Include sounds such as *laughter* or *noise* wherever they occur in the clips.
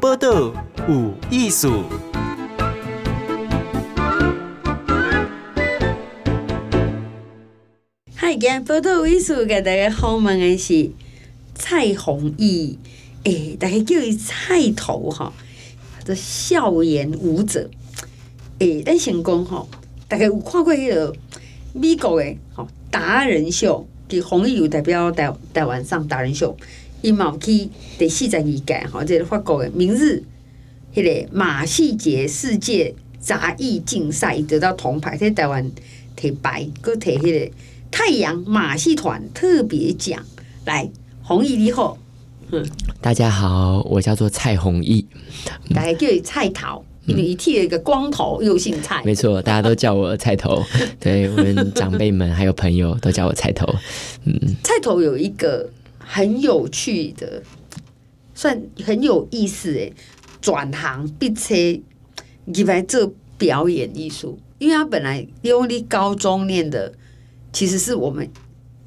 报道有艺术。嗨，今天报道有艺术给大家访问的是蔡弘毅，诶、欸，大家叫伊菜头哈，这笑颜舞者。诶、欸，咱先讲吼，大家有看过迄个美国的吼达人秀？其弘毅有代表台台湾上达人秀，伊嘛有去第四十二届吼，这个法国的明日迄个马戏节世界杂艺竞赛得到铜牌，在台湾摕白，搁摕迄个太阳马戏团特别奖。来，弘毅你好，嗯，大家好，我叫做蔡弘毅，大家叫伊菜头。因为你剃了一个光头，又姓蔡。没错，大家都叫我菜头。*laughs* 对，我们长辈们还有朋友都叫我菜头。嗯，菜头有一个很有趣的，算很有意思诶，转行并且入来做表演艺术，因为他本来因为你高中念的其实是我们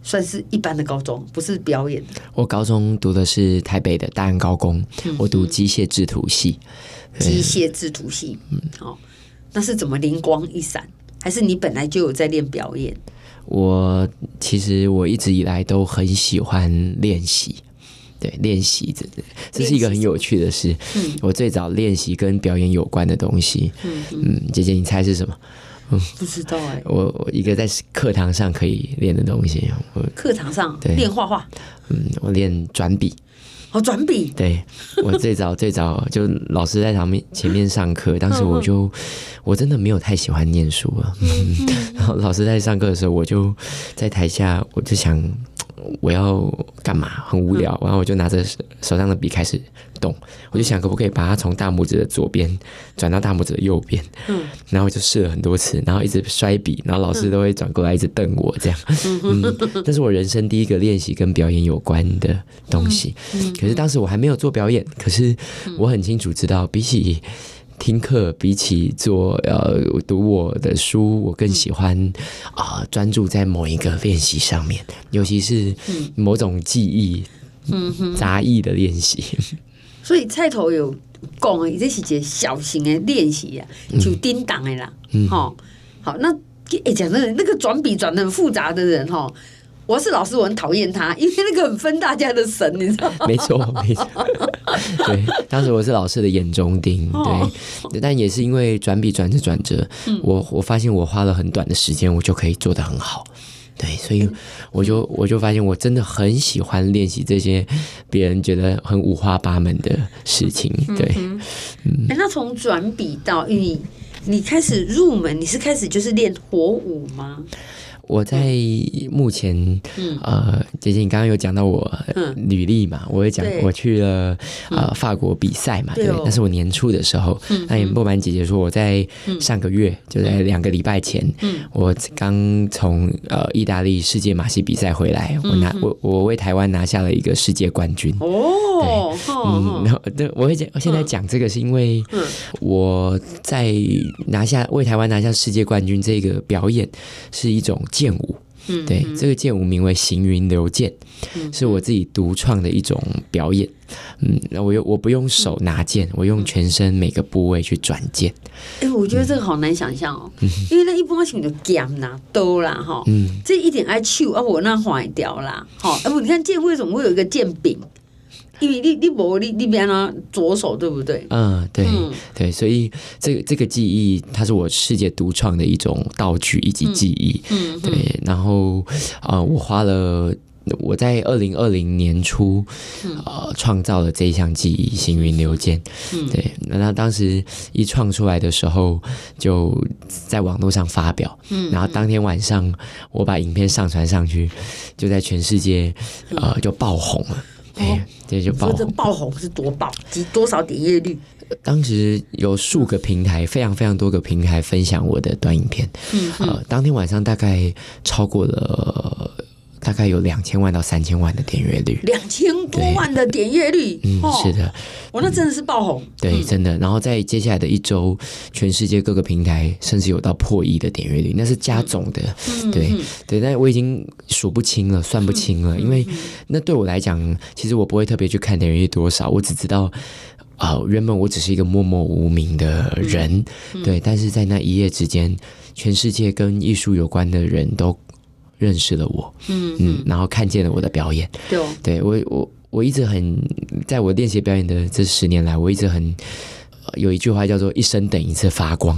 算是一般的高中，不是表演的。我高中读的是台北的大安高工，嗯、我读机械制图系。机械制图系，嗯，好，那是怎么灵光一闪？还是你本来就有在练表演？我其实我一直以来都很喜欢练习，对，练习这这是一个很有趣的事。嗯，我最早练习跟表演有关的东西，嗯嗯，姐姐你猜是什么？嗯，不知道哎。我我一个在课堂上可以练的东西，课堂上对练画画，嗯，我练转笔。哦，转笔。对，我最早最早就老师在旁边前面上课，当时我就我真的没有太喜欢念书了。*laughs* 然后老师在上课的时候，我就在台下，我就想。我要干嘛？很无聊，然后我就拿着手上的笔开始动，我就想可不可以把它从大拇指的左边 *laughs* 转到大拇指的右边，嗯，然后我就试了很多次，然后一直摔笔，然后老师都会转过来一直瞪我这样，嗯，这是我人生第一个练习跟表演有关的东西，可是当时我还没有做表演，可是我很清楚知道比起。听课比起做呃读我的书，我更喜欢啊专、呃、注在某一个练习上面，尤其是某种记忆、嗯哼杂艺的练习。所以菜头有讲的，这是一个小型的练习啊，就叮当的啦。好、嗯哦，好，那哎讲真的，那个转笔转的很复杂的人哈。哦我是老师，我很讨厌他，*laughs* 因为那个很分大家的神，你知道吗？没错，没错。*laughs* 对，当时我是老师的眼中钉，对。但也是因为转笔转着转着，我我发现我花了很短的时间，我就可以做得很好。对，所以我就我就发现我真的很喜欢练习这些别人觉得很五花八门的事情。对，嗯。欸，那从转笔到你你开始入门，你是开始就是练火舞吗？我在目前，嗯、呃，姐姐，你刚刚有讲到我履历嘛？嗯、我也讲我去了呃、嗯、法国比赛嘛，对，对，那是我年初的时候。嗯、那也不瞒姐姐说，我在上个月，嗯、就在两个礼拜前，嗯、我刚从呃意大利世界马戏比赛回来，嗯、我拿我我为台湾拿下了一个世界冠军。哦，对，嗯，然后对，我会讲，我现在讲这个是因为我在拿下为台湾拿下世界冠军这个表演是一种。剑舞，嗯，对，这个剑舞名为行云流剑，嗯、是我自己独创的一种表演。嗯，那我用我不用手拿剑，嗯、我用全身每个部位去转剑。哎、欸，我觉得这个好难想象哦，嗯、因为那一般性就剑啦、刀啦，哈，嗯，这一点爱手啊，我那坏掉啦，好，哎不，你看剑为什么会有一个剑柄？因为你你不你你边啊左手对不对？嗯，对嗯对，所以这个这个技艺它是我世界独创的一种道具以及技艺。嗯，嗯对，然后啊、呃，我花了我在二零二零年初呃创造了这一项技艺行云流剑。嗯，对，那当时一创出来的时候就在网络上发表，嗯，然后当天晚上我把影片上传上去，就在全世界呃就爆红了。哎，这就爆红。这爆红是多爆？几多少点阅率？当时有数个平台，非常非常多个平台分享我的短影片。嗯哼，呃，当天晚上大概超过了大概有两千万到三千万的点阅率，两千多万的点阅率，嗯，哦、是的，我那真的是爆红，对，真的。然后在接下来的一周，全世界各个平台甚至有到破亿的点阅率，那是加总的，嗯、对对。但我已经数不清了，算不清了，因为那对我来讲，其实我不会特别去看点阅率多少，我只知道。啊、呃，原本我只是一个默默无名的人，嗯嗯、对，但是在那一夜之间，全世界跟艺术有关的人都认识了我，嗯嗯，然后看见了我的表演，对，对我我我一直很，在我练习表演的这十年来，我一直很、呃、有一句话叫做“一生等一次发光”，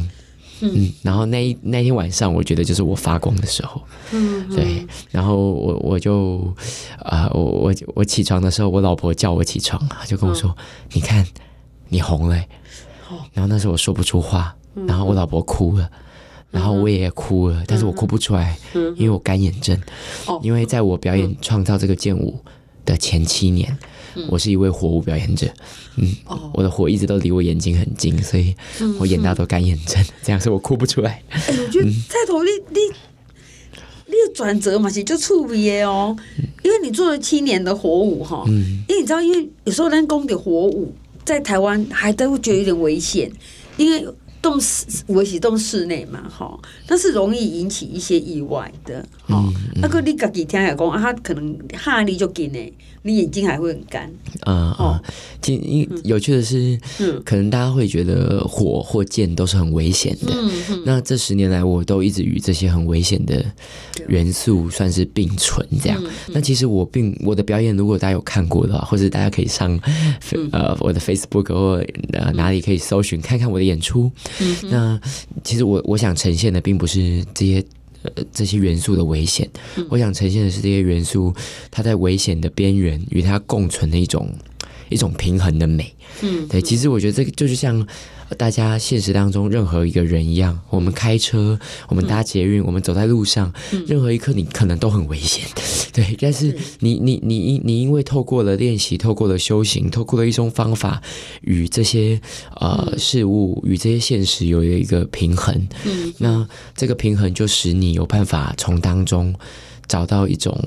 嗯，嗯，然后那一那天晚上，我觉得就是我发光的时候，嗯，对，然后我我就啊、呃，我我我起床的时候，我老婆叫我起床，就跟我说：“嗯、你看。”你红了，然后那时候我说不出话，然后我老婆哭了，然后我也哭了，但是我哭不出来，因为我干眼症。因为在我表演创造这个剑舞的前七年，我是一位火舞表演者，嗯，我的火一直都离我眼睛很近，所以我演到都干眼症，*laughs* 这样所以我哭不出来。哎，我觉得菜头你你你的转折嘛，其实就触别哦，因为你做了七年的火舞哈，嗯，因为你知道，因为有时候人工的火舞。在台湾还都会觉得有点危险，因为动室我是动室内嘛，哈，但是容易引起一些意外的，哈、嗯。那个你自己听下讲啊，他可能哈力就给你，你眼睛还会很干。啊啊，其实有趣的是，嗯，可能大家会觉得火或剑都是很危险的。嗯嗯。那这十年来，我都一直与这些很危险的元素算是并存，这样。那其实我并我的表演，如果大家有看过的话，或者大家可以上呃我的 Facebook 或呃哪里可以搜寻看看我的演出。嗯，那其实我我想呈现的并不是这些呃这些元素的危险，嗯、我想呈现的是这些元素它在危险的边缘与它共存的一种一种平衡的美。嗯，对，其实我觉得这个就是像。大家现实当中任何一个人一样，我们开车，我们搭捷运，嗯、我们走在路上，嗯、任何一刻你可能都很危险，*laughs* 对。但是你你你因你因为透过了练习，透过了修行，透过了一种方法，与这些呃、嗯、事物与这些现实有一个平衡，嗯，那这个平衡就使你有办法从当中找到一种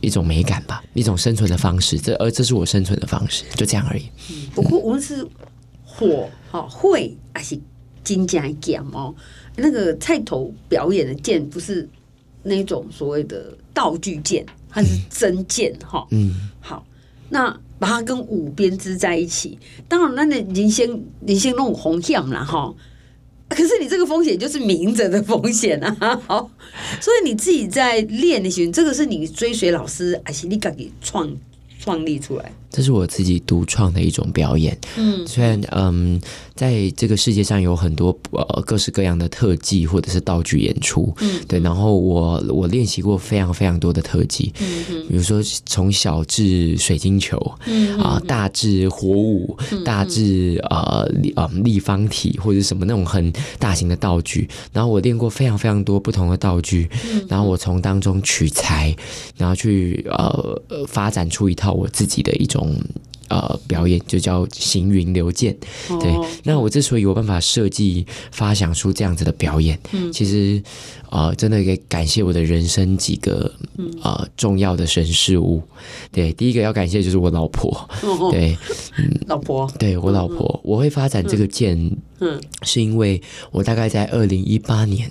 一种美感吧，一种生存的方式。这而这是我生存的方式，就这样而已。嗯，不过我们是。火好会还是金甲剑哦？那个菜头表演的剑不是那种所谓的道具剑，它是真剑哈。嗯，好，那把它跟舞编织在一起，当然那你先你先弄红线了哈。可是你这个风险就是明着的风险啊。好，所以你自己在练的时候，这个是你追随老师还是你自己创创立出来？这是我自己独创的一种表演。嗯，虽然嗯，在这个世界上有很多呃各式各样的特技或者是道具演出，嗯，对。然后我我练习过非常非常多的特技，嗯嗯，比如说从小至水晶球，嗯啊，大至火舞，大至呃呃立方体或者什么那种很大型的道具。然后我练过非常非常多不同的道具，然后我从当中取材，然后去呃发展出一套我自己的一种。呃，表演就叫行云流剑，对。那我之所以有办法设计、发想出这样子的表演，嗯，其实。啊、呃，真的给感谢我的人生几个呃重要的神事物。对，第一个要感谢就是我老婆。对，嗯，老婆，对我老婆，我会发展这个剑，嗯，是因为我大概在二零一八年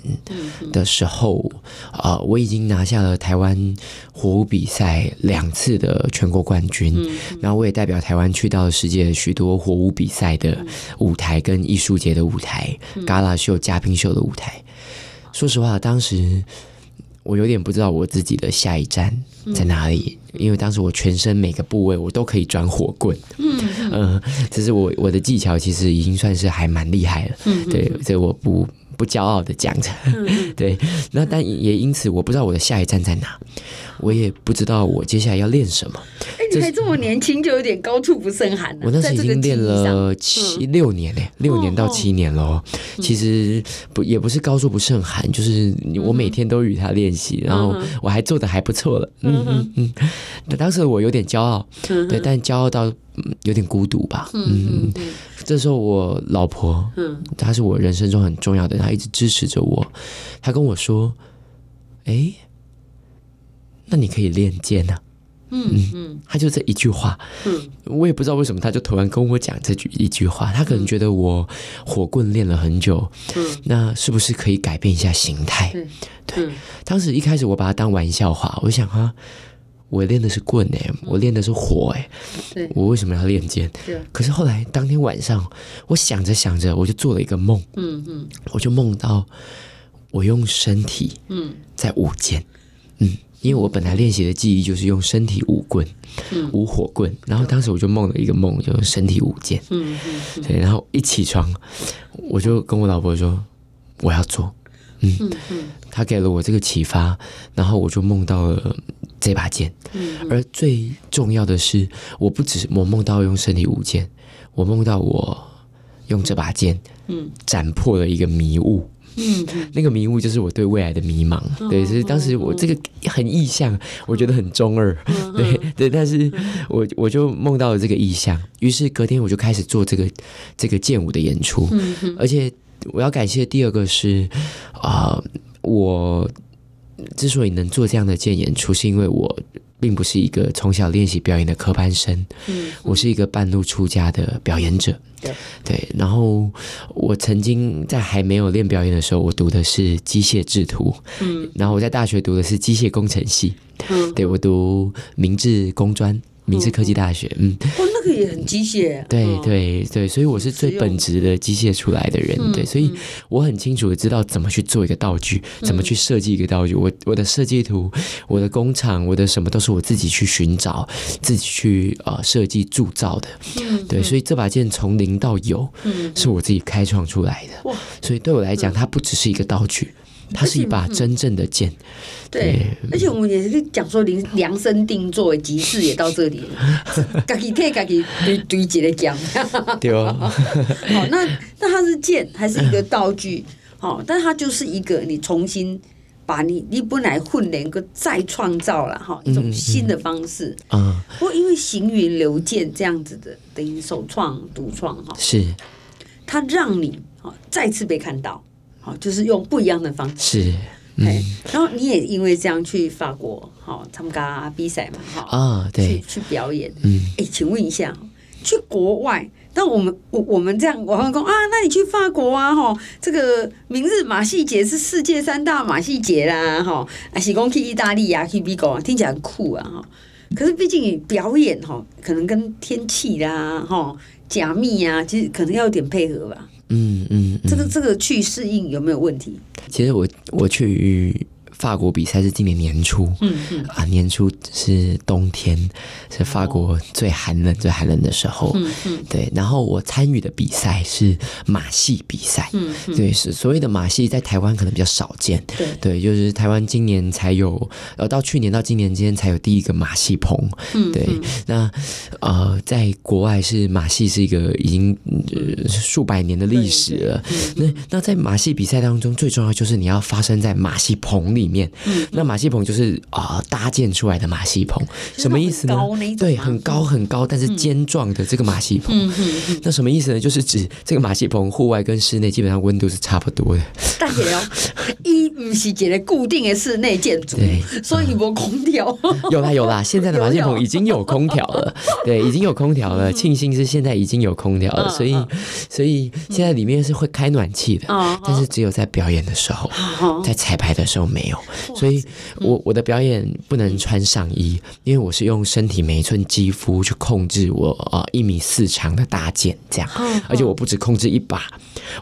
的时候，啊、呃，我已经拿下了台湾火舞比赛两次的全国冠军，然后我也代表台湾去到了世界许多火舞比赛的舞台跟艺术节的舞台、嘎啦秀、嘉宾秀的舞台。说实话，当时我有点不知道我自己的下一站在哪里，嗯、因为当时我全身每个部位我都可以转火棍，嗯，嗯、*laughs* 呃，这是我我的技巧其实已经算是还蛮厉害了，嗯，对，这我不不骄傲的讲着，嗯、*laughs* 对，那但也因此我不知道我的下一站在哪。我也不知道我接下来要练什么。哎，你还这么年轻就有点高处不胜寒了。我那时已经练了七六年嘞，六年到七年咯。其实不也不是高处不胜寒，就是我每天都与他练习，然后我还做的还不错了。嗯嗯嗯。那当时我有点骄傲，对，但骄傲到有点孤独吧。嗯嗯。这时候我老婆，嗯，她是我人生中很重要的，她一直支持着我。她跟我说：“哎。”那你可以练剑啊。嗯嗯，他就这一句话，嗯，我也不知道为什么，他就突然跟我讲这句一句话。他可能觉得我火棍练了很久，嗯，那是不是可以改变一下形态？对，对。当时一开始我把它当玩笑话，我想啊，我练的是棍哎、欸，我练的是火哎、我为什么要练剑？对。可是后来当天晚上，我想着想着，我就做了一个梦，嗯嗯，我就梦到我用身体，嗯，在舞剑，嗯。因为我本来练习的技艺就是用身体舞棍，舞火棍，然后当时我就梦了一个梦，就身体舞剑，嗯嗯，对，然后一起床，我就跟我老婆说我要做，嗯。嗯，他给了我这个启发，然后我就梦到了这把剑，嗯，而最重要的是，我不只是我梦到用身体舞剑，我梦到我用这把剑，嗯，斩破了一个迷雾。嗯，那个迷雾就是我对未来的迷茫，对，所以当时我这个很意象，我觉得很中二，对对，但是我我就梦到了这个意象，于是隔天我就开始做这个这个剑舞的演出，而且我要感谢第二个是啊、呃，我之所以能做这样的剑演出，是因为我。并不是一个从小练习表演的科班生，嗯，嗯，我是一个半路出家的表演者，对。对。然后我曾经在还没有练表演的时候，我读的是机械制图，嗯，然后我在大学读的是机械工程系，嗯，对，我读明治工专。明治科技大学，嗯，哦，那个也很机械，对对对，所以我是最本质的机械出来的人，对，所以我很清楚的知道怎么去做一个道具，怎么去设计一个道具，我我的设计图，我的工厂，我的什么都是我自己去寻找，自己去呃设计铸造的，对，所以这把剑从零到有，是我自己开创出来的，所以对我来讲，它不只是一个道具。它是一把真正的剑，对，而且我们也是讲说，量量身定做，集市也到这里了，自己替自己堆堆起来讲，对哦。*laughs* 好，那那它是剑还是一个道具？好，但它就是一个你重新把你你本来混练个再创造了哈一种新的方式啊。不过因为行云流剑这样子的等于首创独创哈，是它让你啊再次被看到。好，就是用不一样的方式。是，嗯，然后你也因为这样去法国，好参加比赛嘛，哈啊，哦，对，去去表演。嗯，哎，请问一下，去国外，但我们我我们这样，我会说啊，那你去法国啊，哈，这个明日马戏节是世界三大马戏节啦，哈，啊，是讲去意大利啊，去美国啊，听起来很酷啊，哈。可是毕竟表演哈，可能跟天气啦，哈，假密啊，其实可能要有点配合吧。嗯嗯，这个这个去适应有没有问题？其实我我去。法国比赛是今年年初，嗯嗯啊，年初是冬天，是法国最寒冷、最寒冷的时候，嗯嗯，对。然后我参与的比赛是马戏比赛，嗯嗯，对，是所谓的马戏，在台湾可能比较少见，对对，就是台湾今年才有，呃，到去年到今年之间才有第一个马戏棚，嗯，对。那呃，在国外是马戏是一个已经呃数百年的历史了，那那在马戏比赛当中，最重要就是你要发生在马戏棚里面，嗯，那马戏棚就是啊、呃、搭建出来的马戏棚，什么意思呢？对，很高很高，但是尖状的这个马戏棚，嗯嗯，那什么意思呢？就是指这个马戏棚户外跟室内基本上温度是差不多的。但是哦，一不是一个固定的室内建筑，对，所以没空调。*laughs* 有啦有啦，现在的马戏棚已经有空调了，对，已经有空调了。庆幸是现在已经有空调了，所以所以现在里面是会开暖气的，但是只有在表演的时候，在彩排的时候没有。所以我我的表演不能穿上衣，因为我是用身体每一寸肌肤去控制我啊一米四长的大剑，这样，而且我不只控制一把，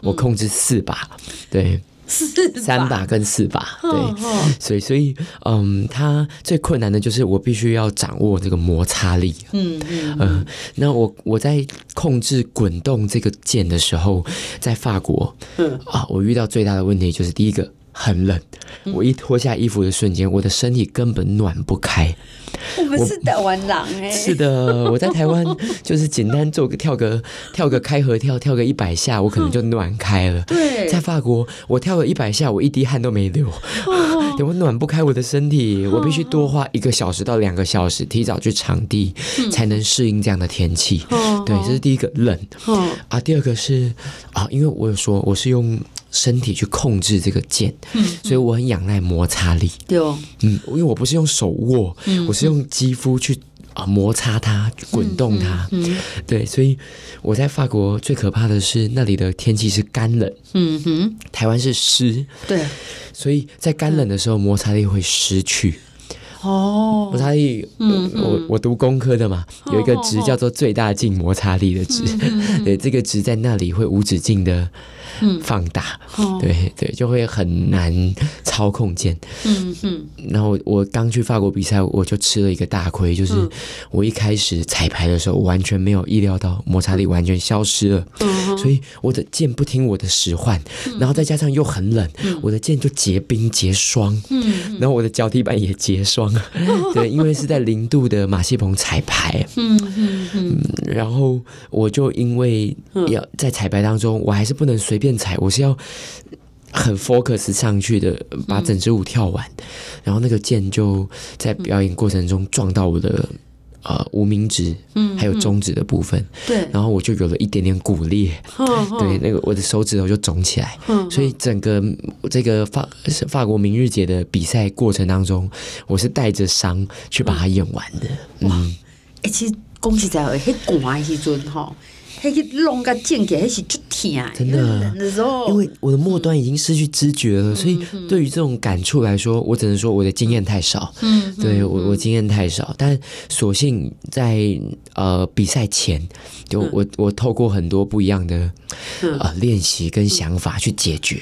我控制四把，对，*laughs* 三把跟四把，对，所以所以嗯，它最困难的就是我必须要掌握这个摩擦力，嗯嗯，那我我在控制滚动这个键的时候，在法国，嗯。啊，我遇到最大的问题就是第一个。很冷，我一脱下衣服的瞬间，我的身体根本暖不开。我们是台湾人哎，*laughs* 是的，我在台湾 *laughs* 就是简单做个跳个跳个开合跳，跳个一百下，我可能就暖开了。*laughs* 对，在法国，我跳个一百下，我一滴汗都没流，对，我暖不开我的身体，我必须多花一个小时到两个小时，提早去场地才能适应这样的天气。对，这是第一个冷。啊，第二个是啊，因为我有说我是用。身体去控制这个剑，嗯，所以我很仰赖摩擦力。对哦，嗯，因为我不是用手握，嗯，我是用肌肤去啊摩擦它，滚动它，嗯，嗯，对，所以我在法国最可怕的是那里的天气是干冷，嗯哼，台湾是湿，对，所以在干冷的时候摩擦力会失去。哦，摩擦力，嗯，我我读工科的嘛，有一个值叫做最大静摩擦力的值，*laughs* 对，这个值在那里会无止境的放大，对对，就会很难操控键。嗯嗯，然后我刚去法国比赛，我就吃了一个大亏，就是我一开始彩排的时候，完全没有意料到摩擦力完全消失了，所以我的键不听我的使唤，然后再加上又很冷，我的键就结冰结霜，嗯，然后我的脚底板也结霜。*laughs* 对，因为是在零度的马戏棚彩排，嗯嗯嗯，然后我就因为要在彩排当中，我还是不能随便踩，我是要很 focus 上去的，把整支舞跳完，然后那个剑就在表演过程中撞到我的。呃，无名指，嗯，还有中指的部分，对，然后我就有了一点点骨裂，*laughs* 对，那个我的手指头就肿起来，所以整个这个法法国明日节的比赛过程当中，我是带着伤去把它演完的，嗯，哎，其实恭喜在会很寒的时阵哈。还去弄个剑给，还是就疼，真的。因为我的末端已经失去知觉了，所以对于这种感触来说，我只能说我的经验太少。嗯，对我我经验太少，但所幸在呃比赛前，就我我透过很多不一样的呃练习跟想法去解决。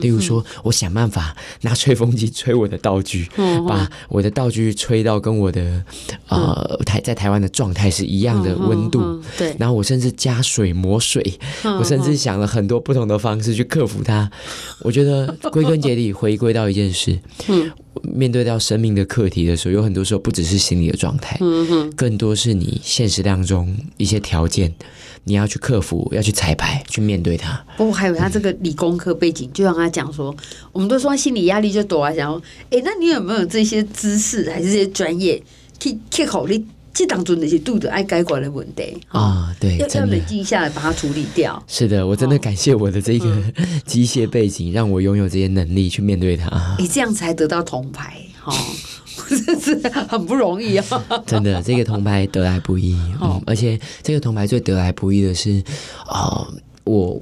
例如说，我想办法拿吹风机吹我的道具，把我的道具吹到跟我的呃台在台湾的状态是一样的温度。对，然后我甚至加。水磨水，我甚至想了很多不同的方式去克服它。我觉得 *laughs* 归根结底回归到一件事，嗯，面对到生命的课题的时候，有很多时候不只是心理的状态，更多是你现实当中一些条件，你要去克服，要去彩排，去面对它。不过还有他这个理工科背景，就让他讲说，我们都说心理压力就多啊，想说，哎，那你有没有这些知识还是这些专业去去考虑？这当中那些度的爱改观的问题啊，对，要要冷静下来把它处理掉。是的，我真的感谢我的这个 *laughs* 机械背景，让我拥有这些能力去面对它。*laughs* 你这样才得到铜牌，哈，*laughs* 真是很不容易啊！真的，这个铜牌得来不易，嗯，而且这个铜牌最得来不易的是，啊，我。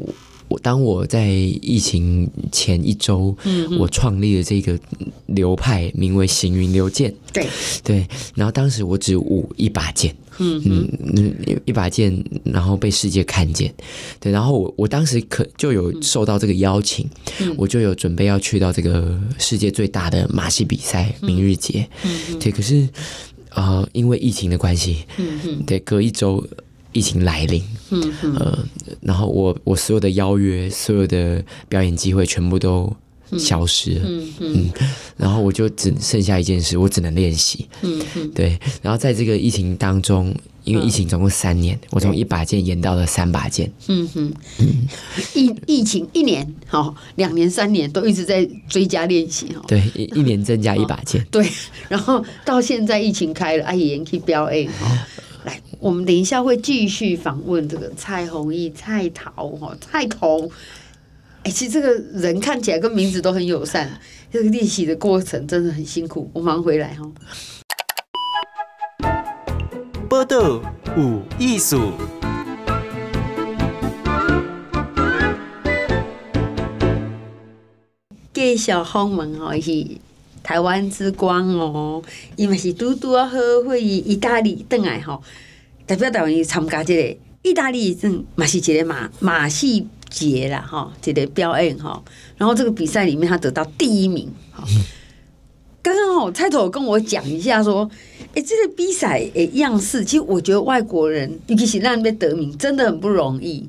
我当我在疫情前一周，嗯嗯，我创立了这个流派，名为行云流剑。对对，然后当时我只舞一把剑，嗯嗯，一把剑，然后被世界看见。对，然后我我当时可就有受到这个邀请，嗯、我就有准备要去到这个世界最大的马戏比赛明日节。嗯嗯，对，可是呃，因为疫情的关系，嗯隔一周。疫情来临，嗯嗯，呃，然后我我所有的邀约，所有的表演机会全部都消失。了，嗯。嗯，然后我就只剩下一件事，我只能练习，嗯嗯，对，然后在这个疫情当中，因为疫情总共三年，我从一把剑演到了三把剑，嗯哼，疫疫情一年，好，两年三年都一直在追加练习，哈，对，一一年增加一把剑，*laughs* 对，然后到现在疫情开了，阿姨可以表演，哈。来，我们等一下会继续访问这个蔡弘毅、蔡桃哈蔡头。哎，其实这个人看起来跟名字都很友善，*laughs* 这个练习的过程真的很辛苦。我马上回来哈。报道有艺术，介绍访问哦是。台湾之光哦，伊嘛是拄拄啊好会意大利回来吼，代表台湾去参加这个意大利正马戏节的马马戏节啦哈，这个表演哈，然后这个比赛里面他得到第一名。刚刚哦，蔡总跟我讲一下说，哎，这个比赛诶样式，其实我觉得外国人尤其是让人得名真的很不容易。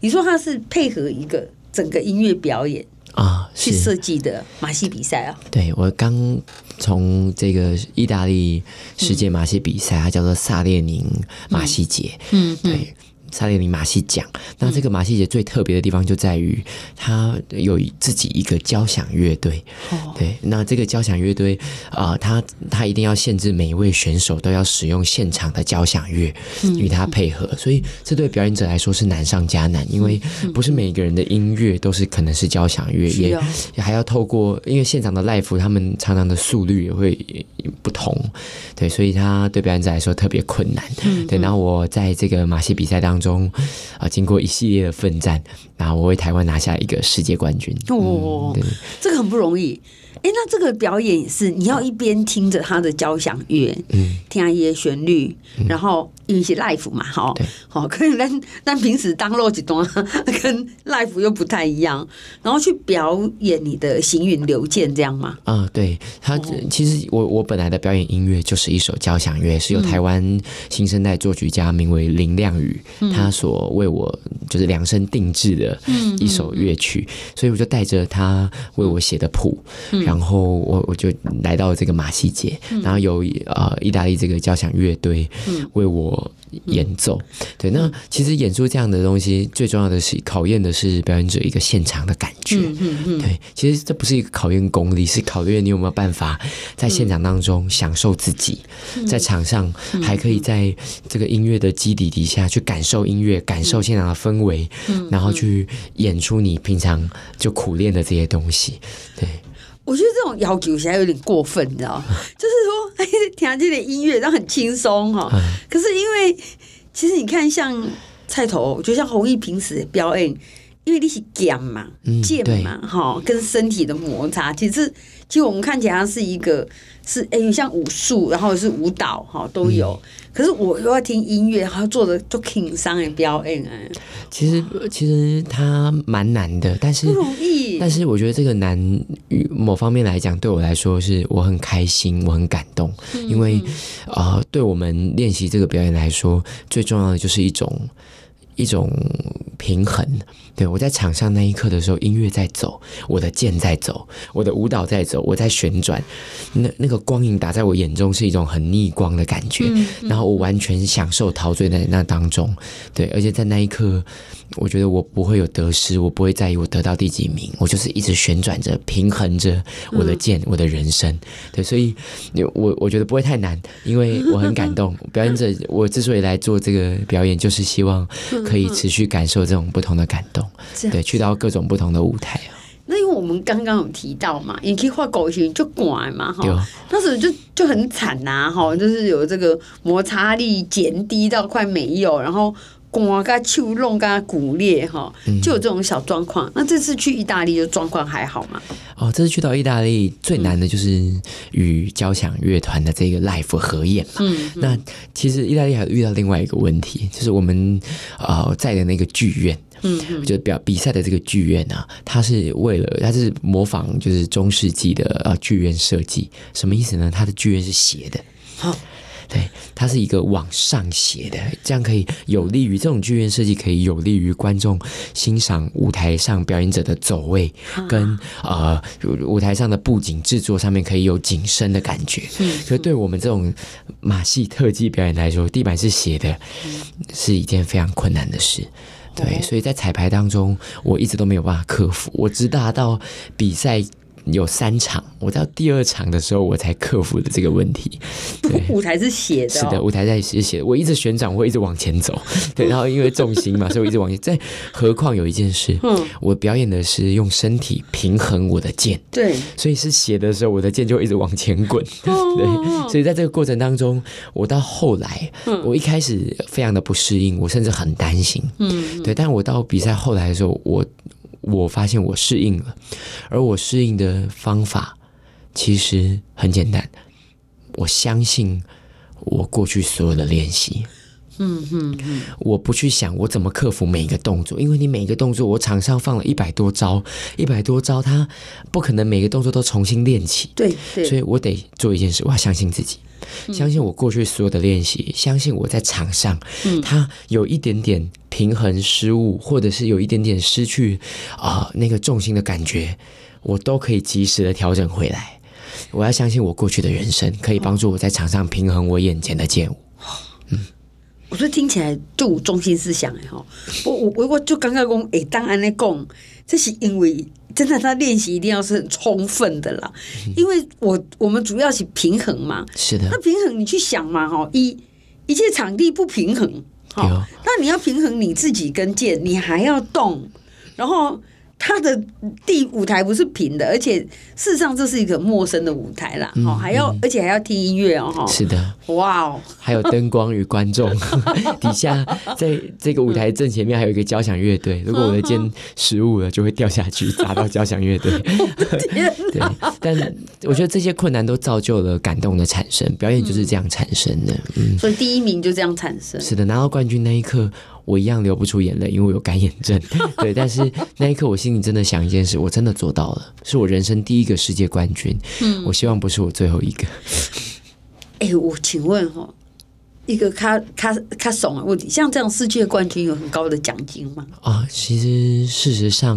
你说他是配合一个整个音乐表演。啊，是去设计的马戏比赛啊！对，我刚从这个意大利世界马戏比赛，嗯、它叫做萨列宁马戏节。嗯，对，萨列宁马戏奖。那这个马戏节最特别的地方就在于，它有自己一个交响乐队。哦、对，那这个交响乐队啊，呃、它它一定要限制每一位选手都要使用现场的交响乐与它配合，所以这对表演者来说是难上加难，因为不是每一个人的音乐都是可能是交响乐，也也还要透过，因为现场的 l i f e 他们常常的速率也会不同，对，所以他对表演者来说特别困难。对，然后我在这个马戏比赛当中啊、呃，经过一系列的奋战，然后我为台湾拿下一个世界冠军。哦，对，这个很不容易。哎，那这个表演也是你要一边听着他的交响乐，嗯，听他一些旋律，嗯、然后因为是 life 嘛，哈，对，好，可能但但平时当落几段跟 life 又不太一样，然后去表演你的行云流剑这样吗？啊，对，他其实我我本来的表演音乐就是一首交响乐，是由台湾新生代作曲家名为林亮宇，嗯、他所为我就是量身定制的一首乐曲，所以我就带着他为我写的谱，嗯然后我我就来到了这个马戏节，嗯、然后有呃意大利这个交响乐队为我演奏。嗯、对，那其实演出这样的东西，最重要的是考验的是表演者一个现场的感觉。嗯嗯嗯、对，其实这不是一个考验功力，是考验你有没有办法在现场当中享受自己，嗯、在场上还可以在这个音乐的基底底下去感受音乐，感受现场的氛围，嗯、然后去演出你平常就苦练的这些东西。对。我觉得这种要求起来有点过分，你知道？*laughs* 就是说，哎，听这点音乐，然后很轻松哈。可是因为，其实你看，像菜头，就像弘毅平时表演，因为你是剑嘛，剑嘛，哈，跟身体的摩擦，其实其实我们看起来是一个。是哎、欸，像武术，然后是舞蹈，哈，都有。嗯、可是我又要听音乐，然后做的就挺伤的表演哎。其实其实它蛮难的，但是不容易。但是我觉得这个难，与某方面来讲，对我来说是我很开心，我很感动，嗯、因为啊、呃，对我们练习这个表演来说，最重要的就是一种。一种平衡，对，我在场上那一刻的时候，音乐在走，我的剑在走，我的舞蹈在走，我在旋转，那那个光影打在我眼中是一种很逆光的感觉，嗯嗯、然后我完全享受陶醉在那当中，对，而且在那一刻，我觉得我不会有得失，我不会在意我得到第几名，我就是一直旋转着，平衡着我的剑，嗯、我的人生，对，所以我我觉得不会太难，因为我很感动。*laughs* 表演者，我之所以来做这个表演，就是希望。可以持续感受这种不同的感动，对，去到各种不同的舞台。那因为我们刚刚有提到嘛，你可以画狗形就拐嘛，哈，当时就就很惨呐，哈，就是有这个摩擦力减低到快没有，然后。刮个手弄个骨裂哈，就有这种小状况。嗯、那这次去意大利的状况还好吗？哦，这次去到意大利最难的就是与交响乐团的这个 live 合演嘛。那其实意大利还遇到另外一个问题，就是我们呃在的那个剧院，嗯，嗯就表比赛的这个剧院啊，它是为了它是模仿就是中世纪的呃剧院设计，什么意思呢？它的剧院是斜的。好。对，它是一个往上斜的，这样可以有利于这种剧院设计，可以有利于观众欣赏舞台上表演者的走位，跟呃舞台上的布景制作上面可以有景深的感觉。嗯，所以对我们这种马戏特技表演来说，地板是斜的，是一件非常困难的事。对，所以在彩排当中，我一直都没有办法克服。我直到到比赛。有三场，我到第二场的时候，我才克服了这个问题。对，*laughs* 舞台是斜的。哦，是的，舞台在是斜的。我一直旋转，我会一直往前走。*laughs* 对，然后因为重心嘛，所以我一直往前。再何况有一件事，嗯，我表演的是用身体平衡我的剑，对，所以是斜的时候，我的剑就一直往前滚。*laughs* 对，所以在这个过程当中，我到后来，我一开始非常的不适应，我甚至很担心。嗯，对，但我到比赛后来的时候，我。我发现我适应了，而我适应的方法其实很简单。我相信我过去所有的练习，嗯嗯嗯，我不去想我怎么克服每一个动作，因为你每一个动作，我场上放了一百多招，一百多招，他不可能每个动作都重新练起。对，对，所以我得做一件事，我要相信自己。相信我过去所有的练习，相信我在场上，他有一点点平衡失误，或者是有一点点失去啊、呃、那个重心的感觉，我都可以及时的调整回来。我要相信我过去的人生可以帮助我在场上平衡我眼前的剑舞。嗯，我说听起来就有中心思想哎哈，我我我我就刚刚讲哎，当然来讲，这是因为真的他练习一定要是很充分的啦，嗯、因为我我们主要是平衡嘛，是的，那平衡你去想嘛哈，一一切场地不平衡，好，有那你要平衡你自己跟剑，你还要动，然后。他的地舞台不是平的，而且事实上这是一个陌生的舞台啦，哦、嗯，还要而且还要听音乐哦，哈，是的，哇哦，还有灯光与观众，*laughs* 底下在这个舞台正前面还有一个交响乐队，如果我的肩失误了，就会掉下去砸到交响乐队。*laughs* 对，但我觉得这些困难都造就了感动的产生，表演就是这样产生的，嗯，所以第一名就这样产生，是的，拿到冠军那一刻。我一样流不出眼泪，因为我有干眼症。*laughs* 对，但是那一刻我心里真的想一件事，我真的做到了，是我人生第一个世界冠军。嗯，我希望不是我最后一个。哎、欸，我请问哈。一个卡卡卡怂的问题，像这样世界冠军有很高的奖金吗？啊，其实事实上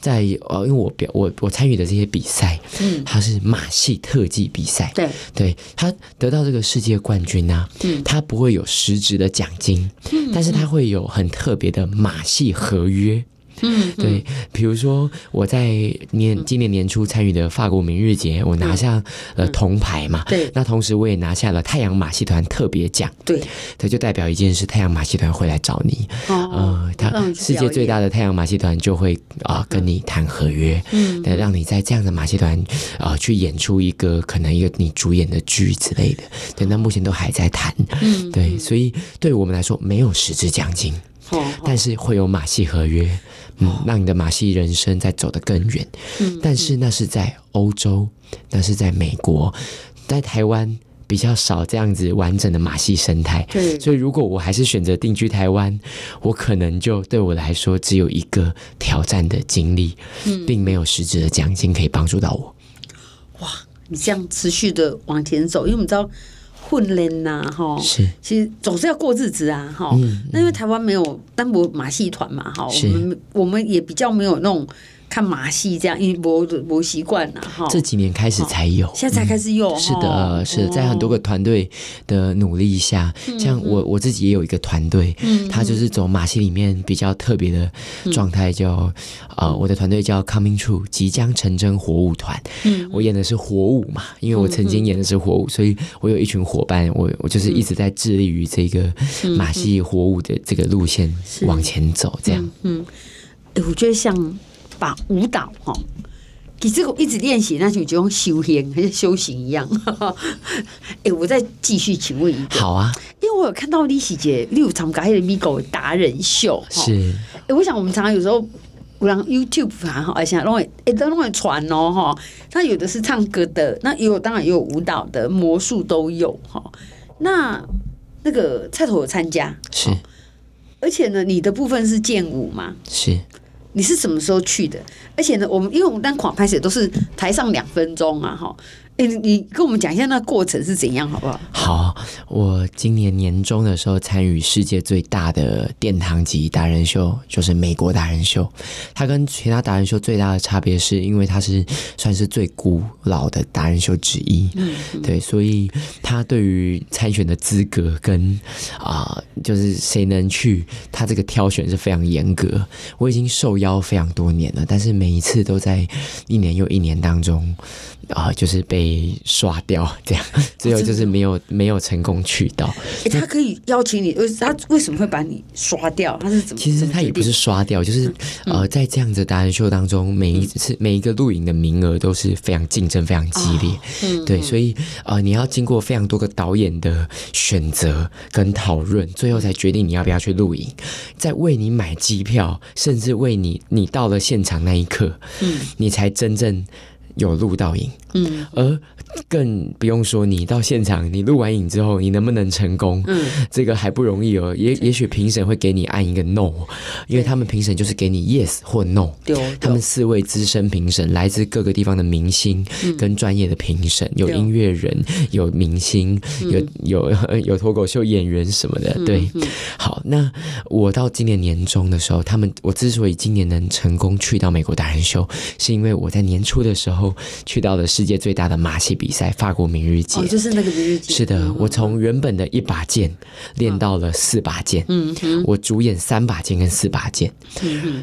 在，在呃，因为我表我我参与的这些比赛，嗯，它是马戏特技比赛，对，对，他得到这个世界冠军啊，嗯，他不会有实质的奖金，嗯，但是他会有很特别的马戏合约。嗯，对，比如说我在年今年年初参与的法国明日节，我拿下了铜牌嘛。对，那同时我也拿下了太阳马戏团特别奖。对，它就代表一件事：太阳马戏团会来找你。哦，呃，他世界最大的太阳马戏团就会啊、呃、跟你谈合约，嗯，让你在这样的马戏团啊、呃、去演出一个可能一个你主演的剧之类的。对，那目前都还在谈。嗯，对，所以对我们来说没有实质奖金，但是会有马戏合约。嗯，让你的马戏人生再走得更远。嗯，但是那是在欧洲，那是在美国，在台湾比较少这样子完整的马戏生态。对，所以如果我还是选择定居台湾，我可能就对我来说只有一个挑战的经历，嗯，并没有实质的奖金可以帮助到我。哇，你这样持续的往前走，因为我们知道。训练呐，哈，是，其实总是要过日子啊，哈、嗯。那因为台湾没有单薄马戏团嘛，哈，我们我们也比较没有那种。看马戏这样，因为我我习惯了哈。这几年开始才有，现在才开始有。嗯、是的，是的，在很多个团队的努力下，哦、像我我自己也有一个团队，嗯，他就是走马戏里面比较特别的状态，叫啊、我的团队叫 Coming True 即将成真火舞团。嗯，我演的是火舞嘛，因为我曾经演的是火舞，所以我有一群伙伴，我我就是一直在致力于这个马戏火舞的这个路线往前走，这样。嗯，我觉得像。把舞蹈哈，其实我一直练习，那就就像修行，还是修行一样。*laughs* 哎，我再继续请问一个，好啊，因为我有看到李喜杰六场改的米狗达人秀，是。哎，我想我们常常有时候，我让 YouTube 哈，而且都会哎都会传哦哈。那有的是唱歌的，那也有当然也有舞蹈的，魔术都有哈。那那个菜头有参加是，而且呢，你的部分是剑舞嘛？是。你是什么时候去的？而且呢，我们因为我们单款拍摄都是台上两分钟啊，哈。哎，你跟我们讲一下那过程是怎样，好不好？好，我今年年终的时候参与世界最大的殿堂级达人秀，就是美国达人秀。它跟其他达人秀最大的差别是，因为它是算是最古老的达人秀之一。嗯，对，所以它对于参选的资格跟啊、呃，就是谁能去，它这个挑选是非常严格。我已经受邀非常多年了，但是每一次都在一年又一年当中。啊、呃，就是被刷掉，这样，*laughs* 最后就是没有、哦、没有成功去到。哎、欸，他可以邀请你，为他为什么会把你刷掉？他是怎么？其实他也不是刷掉，就是、嗯、呃，在这样子达人秀当中，每一次、嗯、每一个录影的名额都是非常竞争、非常激烈。哦、嗯，对，所以呃，你要经过非常多个导演的选择跟讨论，最后才决定你要不要去录影，在为你买机票，甚至为你你到了现场那一刻，嗯，你才真正。有录到影，嗯，而更不用说你到现场，你录完影之后，你能不能成功？嗯，这个还不容易哦。也也许评审会给你按一个 no，因为他们评审就是给你 yes 或 no。对，他们四位资深评审来自各个地方的明星跟专业的评审，有音乐人，有明星，有有 *laughs* 有脱口秀演员什么的。对，好，那我到今年年中的时候，他们我之所以今年能成功去到美国达人秀，是因为我在年初的时候。后去到了世界最大的马戏比赛——法国明日节。哦，就是那个明日节。是的，嗯、我从原本的一把剑练到了四把剑。嗯哼，我主演三把剑跟四把剑。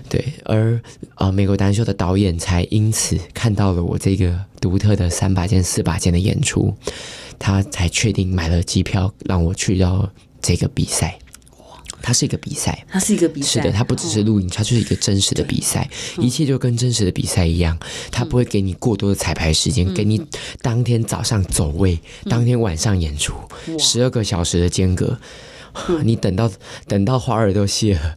对，而呃，美国达人秀的导演才因此看到了我这个独特的三把剑、四把剑的演出，他才确定买了机票让我去到这个比赛。它是一个比赛，它是一个比赛，是的，它不只是录影，哦、它就是一个真实的比赛，一切就跟真实的比赛一样，它不会给你过多的彩排时间，嗯、给你当天早上走位，嗯、当天晚上演出，十二哇个小时的间隔，嗯、*laughs* 你等到等到花儿都谢了，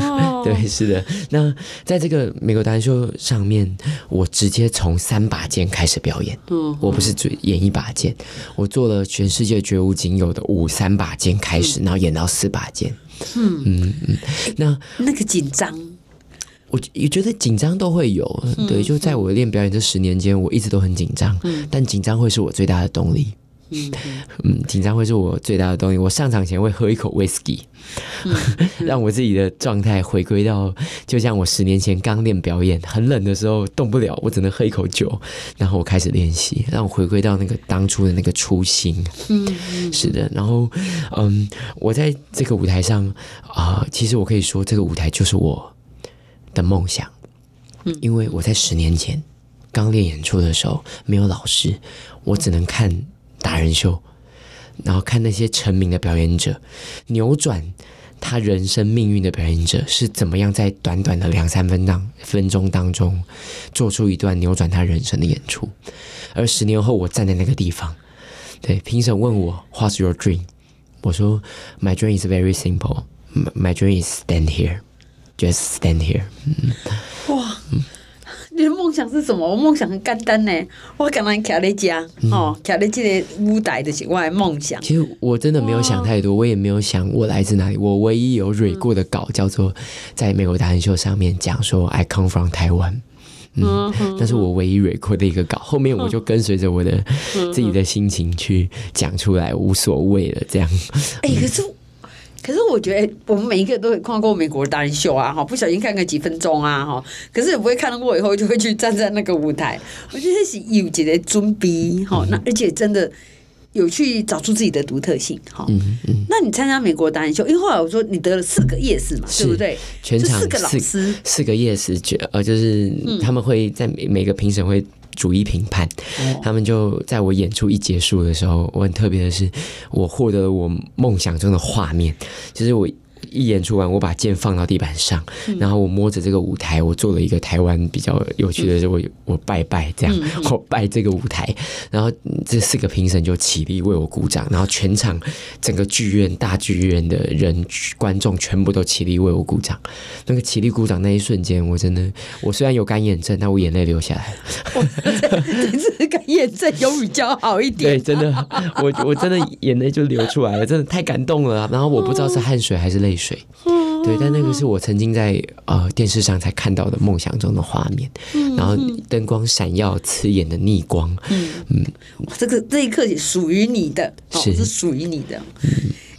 哦、*laughs* 对，是的。那在这个美国达人秀上面，我直接从三把剑开始表演，嗯、我不是只演一把剑，我做了全世界绝无仅有的五三把剑开始，嗯、然后演到四把剑。嗯嗯嗯，那那个紧张，我也觉得紧张都会有，嗯、对，就在我练表演这十年间，我一直都很紧张，嗯、但紧张会是我最大的动力。嗯嗯，紧张会是我最大的动力。我上场前会喝一口威士忌，*laughs* 让我自己的状态回归到，就像我十年前刚练表演，很冷的时候动不了，我只能喝一口酒，然后我开始练习，让我回归到那个当初的那个初心。嗯，是的。然后，嗯，我在这个舞台上啊、呃，其实我可以说，这个舞台就是我的梦想。嗯，因为我在十年前刚练演出的时候，没有老师，我只能看。达人秀，然后看那些成名的表演者，扭转他人生命运的表演者是怎么样在短短的两三分当分钟当中做出一段扭转他人生的演出。而十年后，我站在那个地方，对评审问我 "What's your dream？" 我说 "My dream is very simple. My dream is stand here, just stand here."，哇。嗯你的梦想是什么？我梦想很简单呢，我刚刚徛在家，哦，徛在这个舞台的是我的梦想。其实我真的没有想太多，我也没有想我来自哪里。我唯一有蕊过的稿叫做在美国达人秀上面讲说 I come from 台湾，嗯，那是我唯一蕊过的一个稿。后面我就跟随着我的自己的心情去讲出来，无所谓了。这样，哎，可是。可是我觉得我们每一个都会看过美国达人秀啊，哈，不小心看个几分钟啊，哈，可是也不会看过以后就会去站在那个舞台。我觉得是有几个尊逼，哈，那而且真的有去找出自己的独特性，哈。嗯嗯。那你参加美国达人秀，因为后来我说你得了四个 yes 嘛，是对不对？全场四个老师，四个 yes，呃，就是他们会在每每个评审会。逐一评判，他们就在我演出一结束的时候，我很特别的是，我获得了我梦想中的画面，就是我。一演出完，我把剑放到地板上，嗯、然后我摸着这个舞台，我做了一个台湾比较有趣的，是、嗯、我我拜拜这样，嗯、我拜这个舞台，然后这四个评审就起立为我鼓掌，然后全场整个剧院大剧院的人观众全部都起立为我鼓掌。那个起立鼓掌那一瞬间，我真的，我虽然有干眼症，但我眼泪流下来了。*laughs* 你是干眼症有比较好一点，对，真的，我我真的眼泪就流出来了，真的太感动了。然后我不知道是汗水还是泪水。水，对，但那个是我曾经在呃电视上才看到的梦想中的画面，然后灯光闪耀刺眼的逆光，嗯。嗯，这个这一刻也属于你的，是。是属于你的。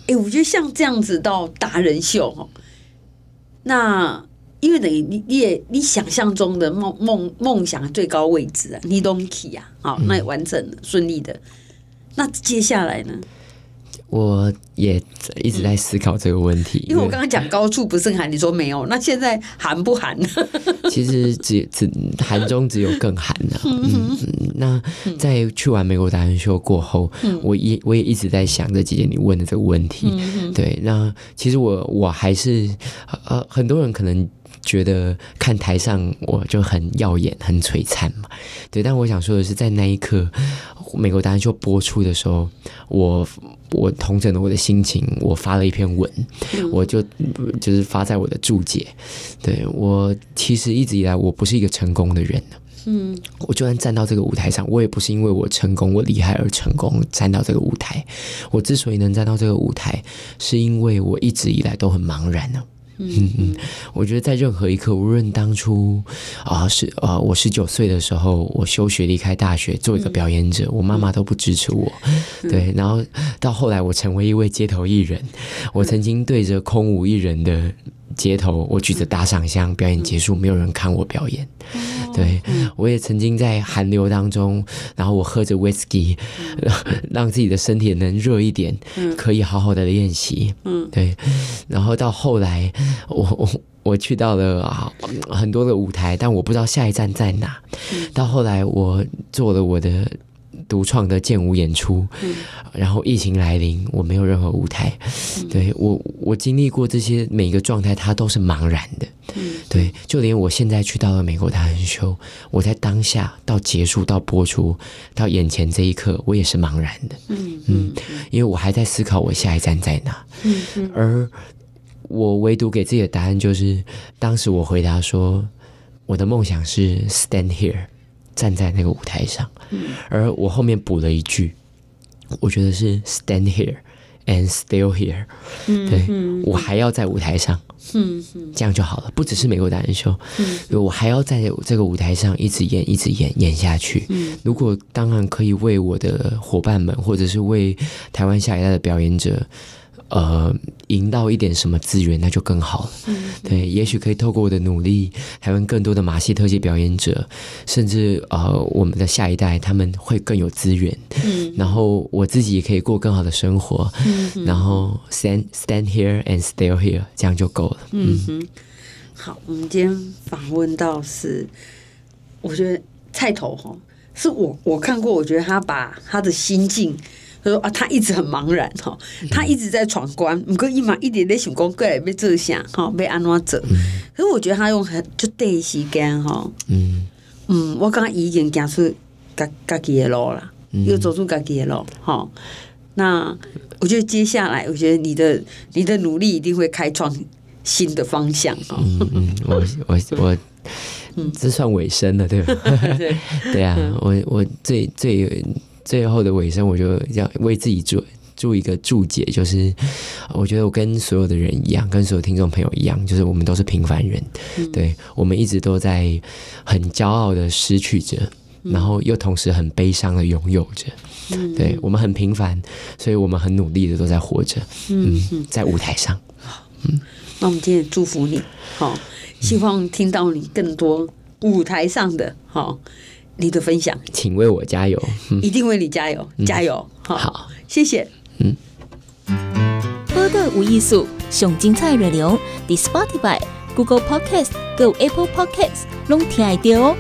哎、嗯，我觉得像这样子到达人秀，那因为等于你你也你想象中的梦梦梦想最高位置啊，你都去啊，好，那也完整了，顺利的。那接下来呢？我也一直在思考这个问题，因为我刚刚讲高处不胜寒，你说没有，那现在寒不寒？*laughs* 其实只只寒中只有更寒呢、啊。嗯嗯，那在去完美国达人秀过后，嗯、我也我也一直在想这几件你问的这个问题。嗯、对，那其实我我还是呃，很多人可能。觉得看台上我就很耀眼、很璀璨嘛，对。但我想说的是，在那一刻，美国达人秀播出的时候，我我统整了我的心情，我发了一篇文，嗯、我就就是发在我的注解。对，我其实一直以来我不是一个成功的人，嗯，我就算站到这个舞台上，我也不是因为我成功、我厉害而成功站到这个舞台。我之所以能站到这个舞台，是因为我一直以来都很茫然呢。嗯嗯，我觉得在任何一刻，无论当初啊是啊，我十九岁的时候，我休学离开大学做一个表演者，我妈妈都不支持我。对，然后到后来我成为一位街头艺人，我曾经对着空无一人的街头，我举着打赏箱，表演结束，没有人看我表演。对，我也曾经在寒流当中，然后我喝着 whisky，让自己的身体能热一点，可以好好的练习。嗯，对。然后到后来，我我我去到了很多的舞台，但我不知道下一站在哪。到后来，我做了我的。独创的健舞演出，嗯、然后疫情来临，我没有任何舞台。嗯、对我，我经历过这些每一个状态，它都是茫然的。嗯、对，就连我现在去到了美国达人秀，我在当下到结束到播出到眼前这一刻，我也是茫然的。嗯嗯，因为我还在思考我下一站在哪。嗯嗯，而我唯独给自己的答案就是，当时我回答说，我的梦想是 stand here。站在那个舞台上，而我后面补了一句，我觉得是 stand here and still here，对，我还要在舞台上，这样就好了，不只是美国达人秀，我还要在这个舞台上一直演，一直演，演下去。如果当然可以为我的伙伴们，或者是为台湾下一代的表演者。呃，赢到一点什么资源，那就更好了。嗯、对，也许可以透过我的努力，台湾更多的马戏特技表演者，甚至呃，我们的下一代他们会更有资源。嗯，然后我自己也可以过更好的生活。嗯，然后 stand stand here and still here，这样就够了。嗯哼，好，我们今天访问到是，我觉得菜头哈，是我我看过，我觉得他把他的心境。他说啊，他一直很茫然哈，他一直在闯关，不过一嘛一点点想讲过来被这下哈，被安怎走？可是我觉得他用很就对时间哈，嗯嗯，我刚刚已经走出家家己的路了，又走出家己的路哈。那我觉得接下来，我觉得你的你的努力一定会开创新的方向哈。嗯嗯，我我我，嗯，这算尾声了对吧？*laughs* 对对啊，我我最最。最后的尾声，我就要为自己做做一个注解，就是我觉得我跟所有的人一样，跟所有听众朋友一样，就是我们都是平凡人，嗯、对，我们一直都在很骄傲的失去着，嗯、然后又同时很悲伤的拥有着，嗯、对，我们很平凡，所以我们很努力的都在活着，嗯，嗯，在舞台上，嗯，那我们今天祝福你，好，希望听到你更多舞台上的，好。你的分享，请为我加油，一定为你加油，加油！好，谢谢。嗯，播的无艺术，上精彩内容，The Spotify、Google Podcast、Go Apple Podcasts，拢听得到哦。